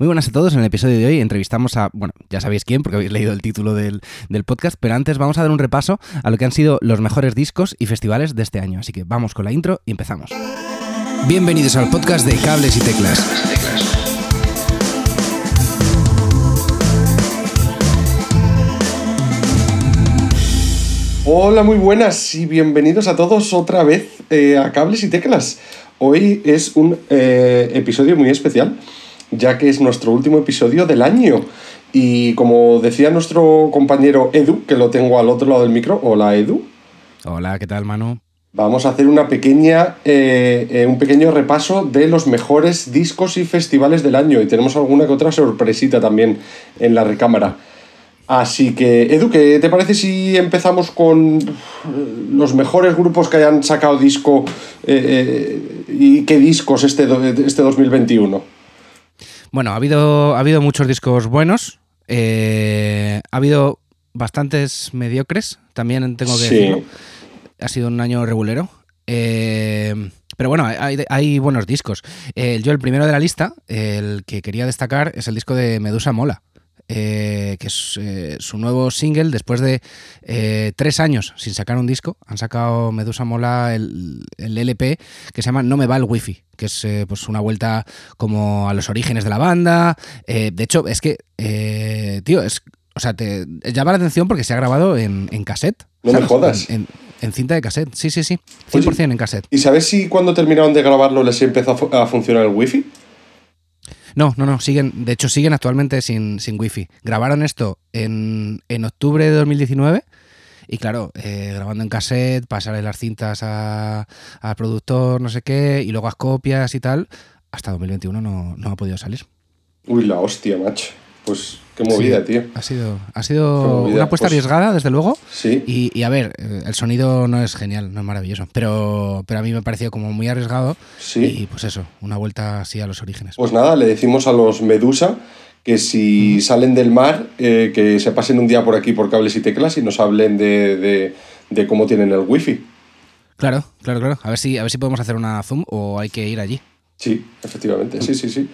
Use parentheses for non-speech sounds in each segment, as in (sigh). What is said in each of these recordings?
Muy buenas a todos. En el episodio de hoy entrevistamos a, bueno, ya sabéis quién, porque habéis leído el título del, del, podcast, pero antes vamos a dar un repaso a lo que han sido los mejores discos y festivales de este año. Así que vamos con la intro y empezamos. Bienvenidos al podcast de Cables y Teclas. Hola, muy buenas y bienvenidos a todos otra vez eh, a Cables y Teclas. Hoy es un eh, episodio muy especial ya que es nuestro último episodio del año. Y como decía nuestro compañero Edu, que lo tengo al otro lado del micro, hola Edu. Hola, ¿qué tal, Manu? Vamos a hacer una pequeña, eh, eh, un pequeño repaso de los mejores discos y festivales del año. Y tenemos alguna que otra sorpresita también en la recámara. Así que, Edu, ¿qué te parece si empezamos con los mejores grupos que hayan sacado disco eh, y qué discos este, este 2021? Bueno, ha habido, ha habido muchos discos buenos. Eh, ha habido bastantes mediocres, también tengo que decirlo. Ha sido un año regulero. Eh, pero bueno, hay, buenos discos. yo el primero de la lista, el que quería destacar, es el disco de Medusa Mola. Eh, que es eh, su nuevo single después de eh, tres años sin sacar un disco. Han sacado Medusa Mola el, LP que se llama No me va el wifi, que es pues una vuelta como a los orígenes de la banda. de hecho, es que, tío, es, o sea, te llama la atención porque se ha grabado en, cassette. No me jodas. En, cinta de cassette, sí, sí, sí. 100% en cassette. ¿Y sabes si cuando terminaron de grabarlo les empezó a funcionar el wifi? No, no, no, siguen, de hecho siguen actualmente sin, sin wifi. Grabaron esto en, en octubre de 2019 y claro, eh, grabando en cassette, pasarle las cintas al productor, no sé qué, y luego las copias y tal, hasta 2021 no, no ha podido salir. Uy, la hostia, macho. Pues qué movida, tío. Ha sido, ha sido una apuesta pues arriesgada, desde luego. Sí. Y, a ver, el sonido no es genial, no es maravilloso. Pero, pero a mí me pareció como muy arriesgado. Sí. Y pues eso, una vuelta así a los orígenes. Pues nada, le decimos a los Medusa que si salen del mar, eh, que se pasen un día por aquí por cables y teclas y nos hablen de, de, cómo tienen el wifi. Claro, claro, claro. A ver si, a ver si podemos hacer una Zoom o hay que ir allí. Sí, efectivamente, sí, sí, sí.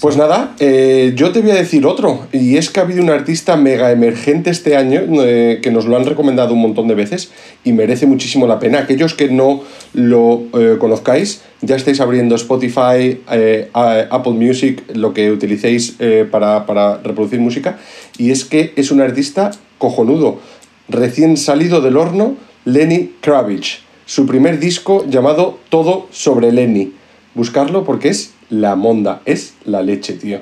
Pues nada, eh, yo te voy a decir otro, y es que ha habido un artista mega emergente este año eh, que nos lo han recomendado un montón de veces y merece muchísimo la pena. Aquellos que no lo eh, conozcáis, ya estáis abriendo Spotify, Apple Music, lo que utilicéis para, para reproducir música, y es que es un artista cojonudo, recién salido del horno, Lenny Kravitz. Su primer disco llamado Todo sobre Lenny. Buscarlo porque es la monda. Es la leche, tío.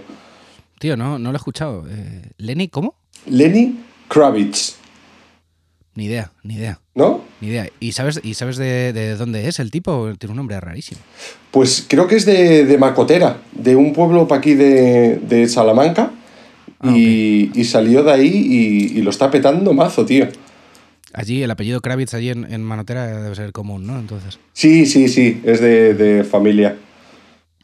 Tío, no, no lo he escuchado. Eh, ¿Lenny cómo? Lenny Kravitz. Ni idea, ni idea. ¿No? Ni idea. ¿Y sabes, y sabes de, dónde es el tipo? Tiene un nombre rarísimo. Pues creo que es de, Macotera, de un pueblo para aquí de, Salamanca. Ah, y, salió de ahí y, lo está petando mazo, tío. Allí, el apellido Kravitz allí en, en Manotera debe ser común, ¿no? Entonces. Sí, sí, sí, es de familia.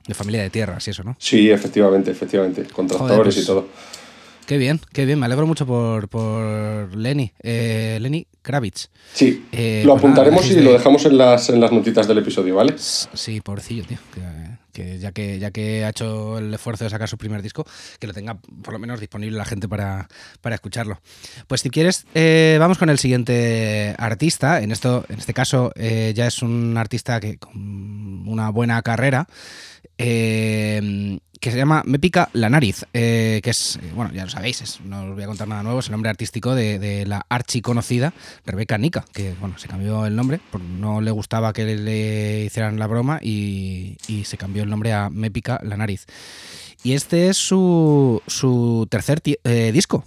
De familia de tierras y eso, ¿no? Sí, efectivamente, efectivamente. Con tractores y pues, todo. Qué bien, qué bien. Me alegro mucho por, por Lenny. Eh, Lenny Kravitz. Sí. Eh, lo pues apuntaremos y lo dejamos en las, en las notitas del episodio, ¿vale? Sí, pobrecillo, tío. Que, ya, que ya que ha hecho el esfuerzo de sacar su primer disco, que lo tenga por lo menos disponible la gente para, escucharlo. Pues si quieres, eh, vamos con el siguiente artista. En, esto, en este caso ya es un artista que con una buena carrera. Eh, que se llama Me pica la nariz, eh, que es, eh, bueno, ya lo sabéis, no os voy a contar nada nuevo, es el nombre artístico de, la archiconocida Rebeca Nica, que, bueno, se cambió el nombre, no le gustaba que le hicieran la broma y, se cambió el nombre a Me pica la nariz. Y este es su, su tercer disco.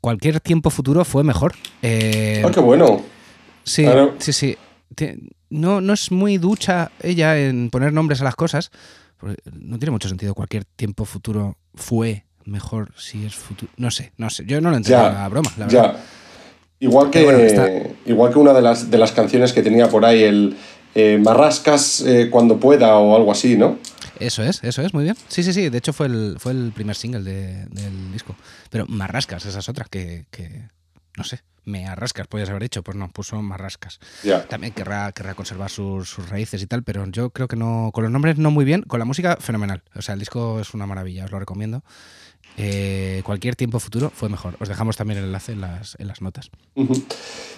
cualquier tiempo futuro fue mejor. ¡Ah, qué bueno! Sí, sí, sí no, no es muy ducha ella en poner nombres a las cosas. no tiene mucho sentido. Cualquier tiempo futuro fue mejor si es futuro. No sé, no sé. Yo no lo entiendo la broma, la verdad. Igual que, igual que una de las, de las canciones que tenía por ahí, el eh, Marrascas eh, cuando pueda o algo así, ¿no? Eso es, eso es, muy bien. Sí, sí, sí. De hecho fue el, fue el primer single del disco. Pero Marrascas, esa es otra que, no sé, me arrascas, podías haber dicho, pues no, puso marrascas. Ya. También querrá, querrá conservar sus, sus raíces y tal, pero yo creo que no, con los nombres no muy bien, con la música fenomenal. O sea, el disco es una maravilla, os lo recomiendo. Eh, cualquier tiempo futuro fue mejor. Os dejamos también el enlace en las, en las notas.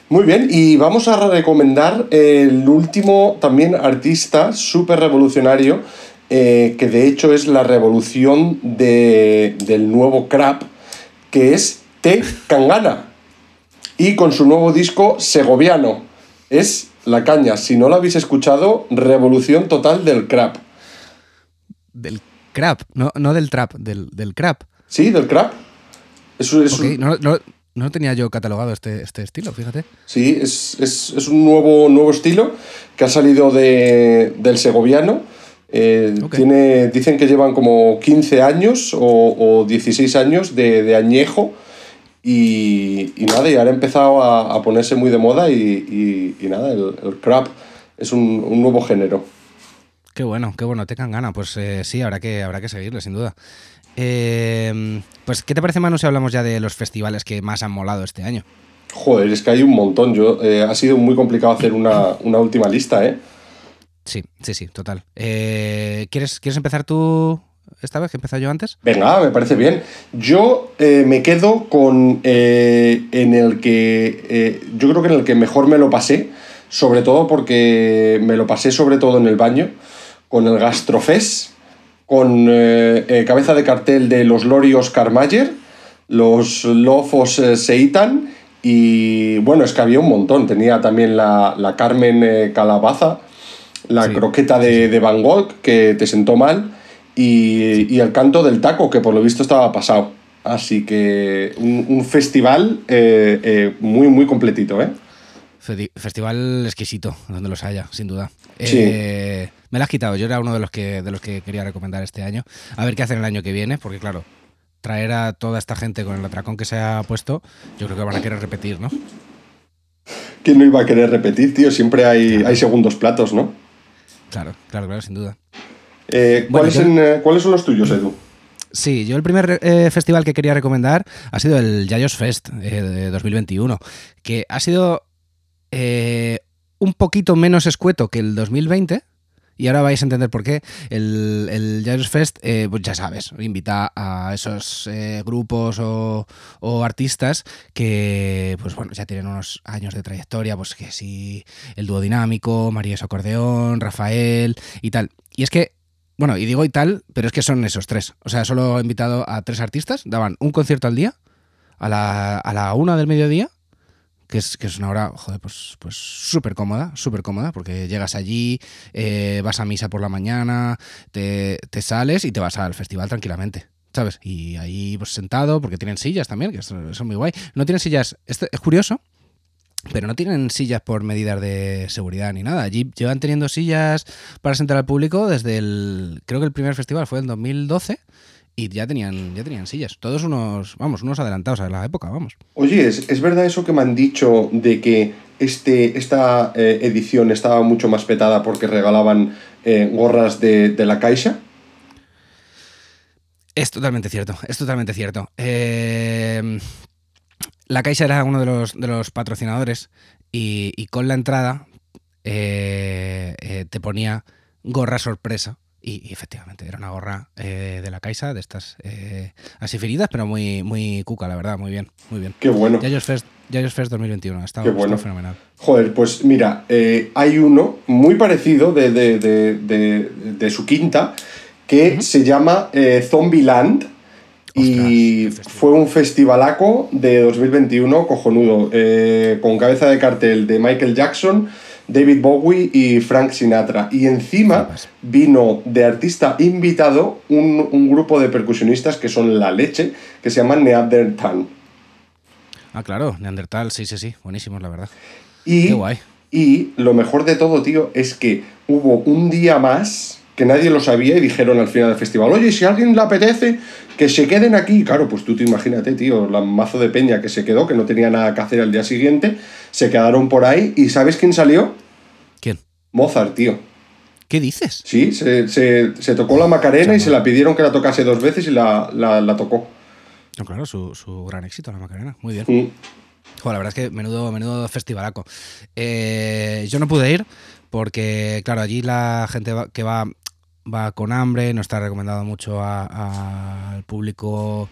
Muy bien, y vamos a recomendar el último también artista súper revolucionario, eh, que de hecho es la revolución de- del nuevo crap, que es T. Kangana. Y con su nuevo disco Segoviano. Es La Caña. Si no lo habéis escuchado, revolución total del crap. Del crap, no, no del trap, del, del crap. ¿Sí? ¿Del crap? Es, un- no, no, no tenía yo catalogado este, este estilo, fíjate. Sí, es, es- es un nuevo, nuevo estilo que ha salido de, del segoviano. Eh, tiene, dicen que llevan como 15 años o, o 16 años de, de añejo. Y, y nada, y ahora ha empezado a, a ponerse muy de moda. Y, y- y nada, el, el crap es un, un nuevo género. Qué bueno, qué bueno, te can gana. Pues eh, sí, habrá que, habrá que seguirle, sin duda. Eh, pues, ¿qué te parece, Manu, si hablamos ya de los festivales que más han molado este año? Joder, es que hay un montón. Yo, eh, ha sido muy complicado hacer una, una última lista, ¿eh? Sí, sí, sí, total. Eh, ¿quieres, ¿Quieres empezar tú esta vez, que yo antes? Venga, me parece bien. Yo eh, me quedo con eh, en el que eh, yo creo que en el que mejor me lo pasé, sobre todo porque me lo pasé sobre todo en el baño, con el Gastrofest, con cabeza de cartel de los Lori Oscar Mayer, los Lofos Seitan y bueno, es que había un montón. Tenía también la, la Carmen Calabaza, la Sí, croqueta de, de Van Gogh, que te sentó mal, y, y el canto del taco, que por lo visto estaba pasado. Así que un, un festival eh, eh, muy, muy completito, ¿eh? Festival exquisito, donde los haya, sin duda. Sí. Eh, me lo has quitado, yo era uno de los que de los que quería recomendar este año. A ver qué hacen el año que viene, porque claro, traer a toda esta gente con el atracón que se ha puesto, yo creo que van a querer repetir, ¿no? ¿Quién no iba a querer repetir, tío? Siempre hay, hay segundos platos, ¿no? Claro, claro, claro, sin duda. Eh, Bueno, ¿cuáles, yo- en, eh, ¿Cuáles son los tuyos, Edu? Sí, yo el primer eh, festival que quería recomendar ha sido el Yayos Fest eh, de 2021, que ha sido eh, un poquito menos escueto que el 2020. Y ahora vais a entender por qué. El, el Yayos Fest, pues ya sabes, invita a esos grupos o, o artistas que, pues bueno, ya tienen unos años de trayectoria, pues que sí, el dúo dinámico, María Acordeón, Rafael y tal. Y es que bueno, y digo y tal, pero es que son esos tres. O sea, solo he invitado a tres artistas, daban un concierto al día, a la, a la una del mediodía, que es, que es una hora, joder, pues pues súper cómoda, súper cómoda, porque llegas allí, eh, vas a misa por la mañana, te, te sales y te vas al festival tranquilamente. ¿Sabes? Y ahí pues sentado, porque tienen sillas también, que es muy guay. No tienen sillas, esto es curioso, pero no tienen sillas por medidas de seguridad ni nada. Allí llevan teniendo sillas para sentar al público desde el. Creo que el primer festival fue en 2012 y ya tenían, ya tenían sillas. Todos unos, vamos, unos adelantados a la época, vamos. Oye, ¿es, es verdad eso que me han dicho de que este, esta eh, edición estaba mucho más petada porque regalaban eh, gorras de, de la Caixa? Es totalmente cierto, es totalmente cierto. Eh, la Caixa era uno de los, de los patrocinadores y, y con la entrada eh, eh, te ponía gorra sorpresa. Y, y efectivamente, era una gorra eh, de la Caixa, de estas así feridas, pero muy, muy cuca, la verdad, muy bien, muy bien. Qué bueno. Yayos Fest, Yayos Fest 2021, ha estado, bueno. fenomenal. Joder, pues mira, hay uno muy parecido de, de, de, de- su quinta que se llama eh, Zombieland y fue un festivalaco de 2021 cojonudo, eh, con cabeza de cartel de Michael Jackson, David Bowie y Frank Sinatra. Y encima vino de artista invitado un, un grupo de percusionistas que son la leche, que se llaman Neanderthal. Ah, claro, Neandertal, sí, sí, sí, buenísimos, la verdad. Y, Qué guay. y lo mejor de todo, tío, es que hubo un día más que nadie lo sabía y dijeron al final del festival, oye, si a alguien le apetece, que se queden aquí. Claro, pues tú te imagínate, tío, la mazo de peña que se quedó, que no tenía nada que hacer al día siguiente, se quedaron por ahí y ¿sabes quién salió? ¿Quién? Mozart, tío. ¿Qué dices? Sí, se, se- se tocó la Macarena y se la pidieron que la tocase dos veces y la, la- la tocó. No, claro, su, su gran éxito, la Macarena. Muy bien. Mm. la verdad es que menudo, menudo festivalaco. Eh, yo no pude ir porque, claro, allí la gente que va va con hambre, no está recomendado mucho al público,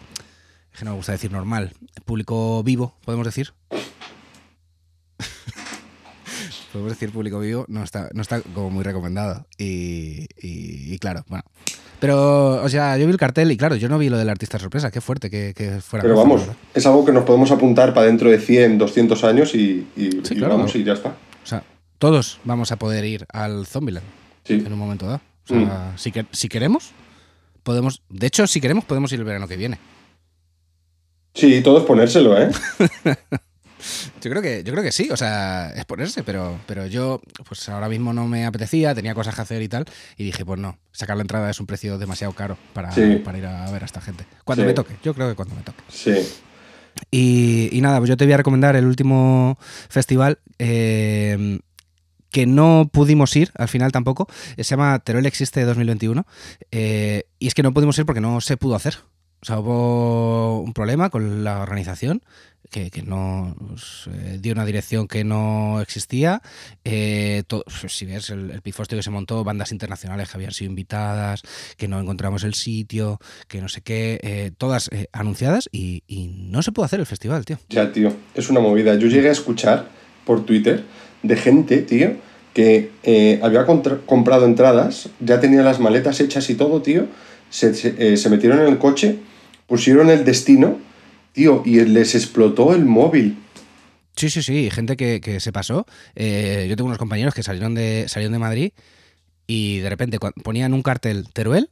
que no me gusta decir normal, el público vivo, podemos decir. (laughs) podemos decir público vivo, no está, no está como muy recomendado. Y, claro, bueno. Pero, o sea, yo vi el cartel y claro, yo no vi lo del artista sorpresa, qué fuerte que, fuera. Pero vamos, es algo que nos podemos apuntar para dentro de 100, 200 años y, vamos y ya está. O sea, todos vamos a poder ir al Zombieland en un momento dado. O sea, mm. si, si queremos, podemos. De hecho, si queremos, podemos ir el verano que viene. Sí, todos ponérselo, ¿eh? (laughs) yo creo que, yo creo que sí, o sea, es ponerse, pero, pero yo, pues ahora mismo no me apetecía, tenía cosas que hacer y tal, y dije, pues no, sacar la entrada es un precio demasiado caro para, para ir a ver a esta gente. Cuando me toque, yo creo que cuando me toque. Sí. Y, y, nada, pues yo te voy a recomendar el último festival eh, que no pudimos ir al final tampoco. Se llama Teruel Existe 2021. Eh, y es que no pudimos ir porque no se pudo hacer. O sea, hubo un problema con la organización que, nos eh, dio una dirección que no existía. Eh, si ves el, el, pifostio que se montó, bandas internacionales que habían sido invitadas, que no encontramos el sitio, que no sé qué, todas anunciadas y, y, no se pudo hacer el festival, tío. Ya, tío, es una movida. Yo llegué a escuchar por Twitter de gente, tío, que eh, había comprado entradas, ya tenía las maletas hechas y todo, tío, se, eh, se, metieron en el coche, pusieron el destino, tío, y les explotó el móvil. Sí, sí, sí, gente que, se pasó. Eh, yo tengo unos compañeros que salieron de, salieron de Madrid y de repente ponían un cartel Teruel,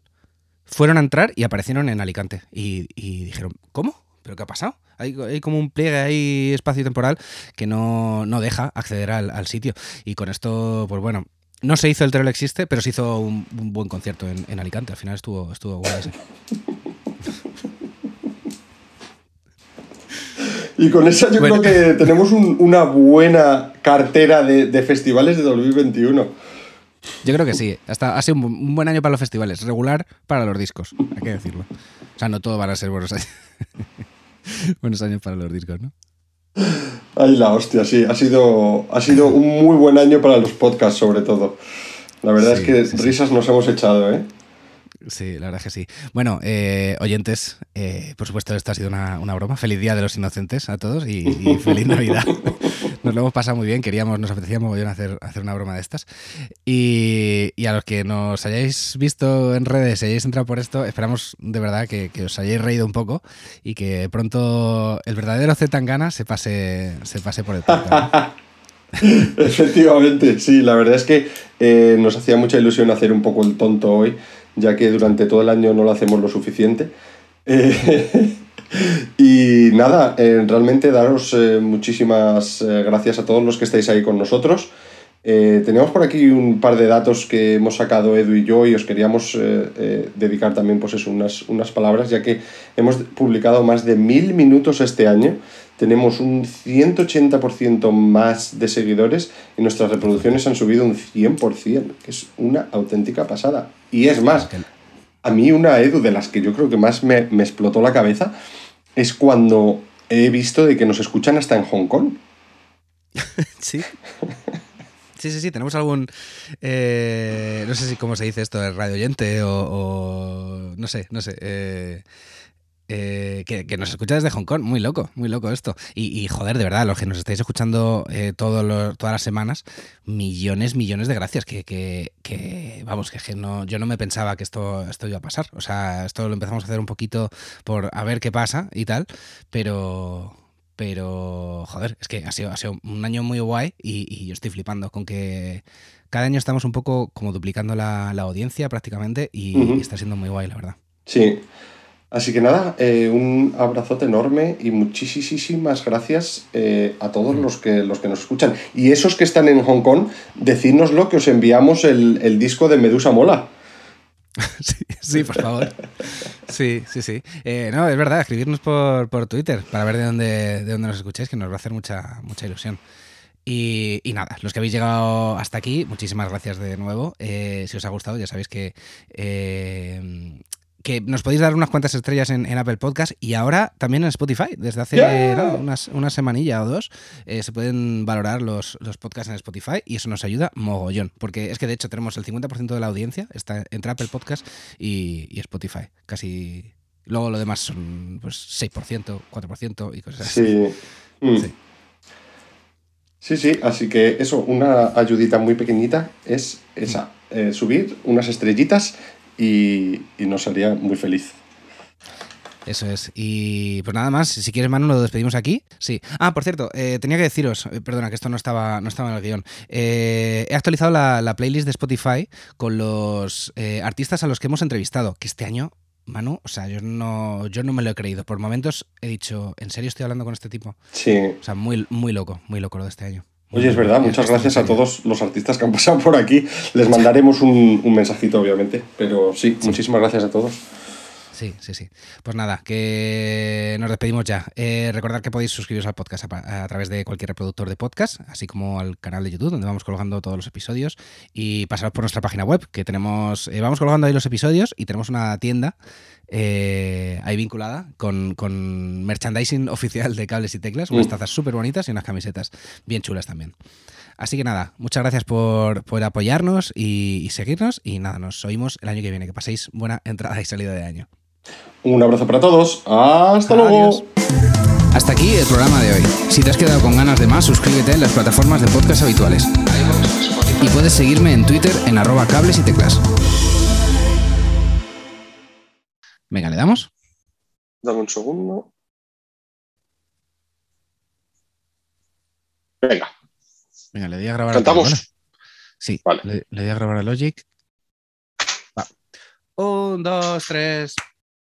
fueron a entrar y aparecieron en Alicante. Y, y dijeron, ¿cómo? ¿Pero qué ha pasado? Hay, como un pliegue ahí espacio-temporal que no, deja acceder al, sitio. Y con esto, pues bueno, no se hizo el Trello Existe, pero se hizo un, buen concierto en, Alicante. Al final estuvo, estuvo guay ese. Y con esa yo creo que tenemos una buena cartera de, festivales de 2021. Yo creo que sí. Hasta ha sido un, buen año para los festivales. Regular para los discos, hay que decirlo. O sea, no todo van a ser buenos años. (laughs) (laughs) Buenos años para los discos, ¿no? Ay, la hostia, sí. Ha sido, ha sido un muy buen año para los podcasts, sobre todo. La verdad es que risas nos hemos echado, ¿eh? Sí, la verdad es que sí. Bueno, eh, oyentes, eh, por supuesto, esto ha sido una, broma. Feliz Día de los Inocentes a todos y, feliz (laughs) Navidad. (laughs) Nos lo hemos pasado muy bien, queríamos, nos apetecía mogollón hacer, hacer una broma de estas. Y, a los que nos hayáis visto en redes y hayáis entrado por esto, esperamos de verdad que, os hayáis reído un poco y que pronto el verdadero Zetangana se pase, se pase por el (laughs) podcast. Efectivamente, sí, la verdad es que eh, nos hacía mucha ilusión hacer un poco el tonto hoy ya que durante todo el año no lo hacemos lo suficiente. Eh, (laughs) y nada, eh, realmente daros eh, muchísimas gracias a todos los que estáis ahí con nosotros. teníamos por aquí un par de datos que hemos sacado Edu y yo y os queríamos dedicar también pues eso, unas, unas palabras, ya que hemos publicado más de mil minutos este año tenemos un 180% más de seguidores y nuestras reproducciones han subido un 100%, que es una auténtica pasada. Y es más, a mí una Edu de las que yo creo que más me, explotó la cabeza es cuando he visto de que nos escuchan hasta en Hong Kong. (laughs) sí. Sí, sí, sí, tenemos algún. Eh, no sé si cómo se dice esto, radio oyente o, no sé, no sé. Eh, eh, que, nos escucha desde Hong Kong. Muy loco, muy loco esto. Y, joder, de verdad, los que nos estáis escuchando eh, todas las semanas, millones, millones de gracias. Que, vamos, que, no, yo no me pensaba que esto, esto iba a pasar. O sea, esto lo empezamos a hacer un poquito por a ver qué pasa y tal. Pero, pero, joder, es que ha sido, ha sido un año muy guay y, yo estoy flipando con que cada año estamos un poco como duplicando la, audiencia prácticamente y está siendo muy guay, la verdad. Sí. Así que nada, eh, un abrazote enorme y muchísimas gracias eh, a todos los que, los que nos escuchan. Y esos que están en Hong Kong, decídnoslo que os enviamos el, disco de Medusa Mola. (laughs) sí, por favor. Sí, sí, sí. Eh, no, es verdad, escribirnos por, Twitter para ver de dónde, de dónde nos escucháis, que nos va a hacer mucha, mucha ilusión. Y, nada, los que habéis llegado hasta aquí, muchísimas gracias de nuevo. si os ha gustado, ya sabéis que que nos podéis dar unas cuantas estrellas en, Apple Podcast y ahora también en Spotify. Desde hace unas, una semanilla o dos eh, se pueden valorar los, los, podcasts en Spotify y eso nos ayuda mogollón. Porque es que de hecho tenemos el 50% de la audiencia está entre Apple Podcast y, Spotify. Casi. Luego lo demás son pues 6%, 4% y cosas así. Mm. Sí. Sí, sí, así que eso, una ayudita muy pequeñita es esa, eh, subir unas estrellitas y, nos haría muy feliz. Eso es. Y pues nada más, si quieres, Manu, lo despedimos aquí. Sí. Ah, por cierto, eh, tenía que deciros, eh, perdona, que esto no estaba, no estaba en el guion. he actualizado la, playlist de Spotify con los artistas a los que hemos entrevistado, que este año, Manu, o sea, yo no, yo no me lo he creído. Por momentos he dicho, ¿en serio estoy hablando con este tipo? Sí. O sea, muy, muy loco, muy loco lo de este año. Oye, es verdad, muchas gracias a todos los artistas que han pasado por aquí. Les mandaremos un, mensajito, obviamente, pero sí, muchísimas gracias a todos. Sí, sí, sí. Pues nada, que nos despedimos ya. Eh, recordad que podéis suscribiros al podcast a, través de cualquier reproductor de podcast, así como al canal de YouTube, donde vamos colgando todos los episodios. Y pasaros por nuestra página web, que tenemos, eh, vamos colgando ahí los episodios y tenemos una tienda eh, ahí vinculada con, merchandising (laughs) oficial de cables y teclas, unas mm. tazas súper bonitas y unas camisetas bien chulas también. Así que nada, muchas gracias por, apoyarnos y, seguirnos y nada, nos oímos el año que viene. Que paséis buena entrada y salida de año. Un abrazo para todos. Hasta luego. Hasta aquí el programa de hoy. Si te has quedado con ganas de más, suscríbete en las plataformas de podcast habituales. Y puedes seguirme en Twitter en arroba cables y teclas. Venga, ¿le damos? Dame un segundo. Venga. Venga, le di a grabar. ¿Cantamos? Sí, le, le, di a grabar a Logic. Va. Un, dos, tres.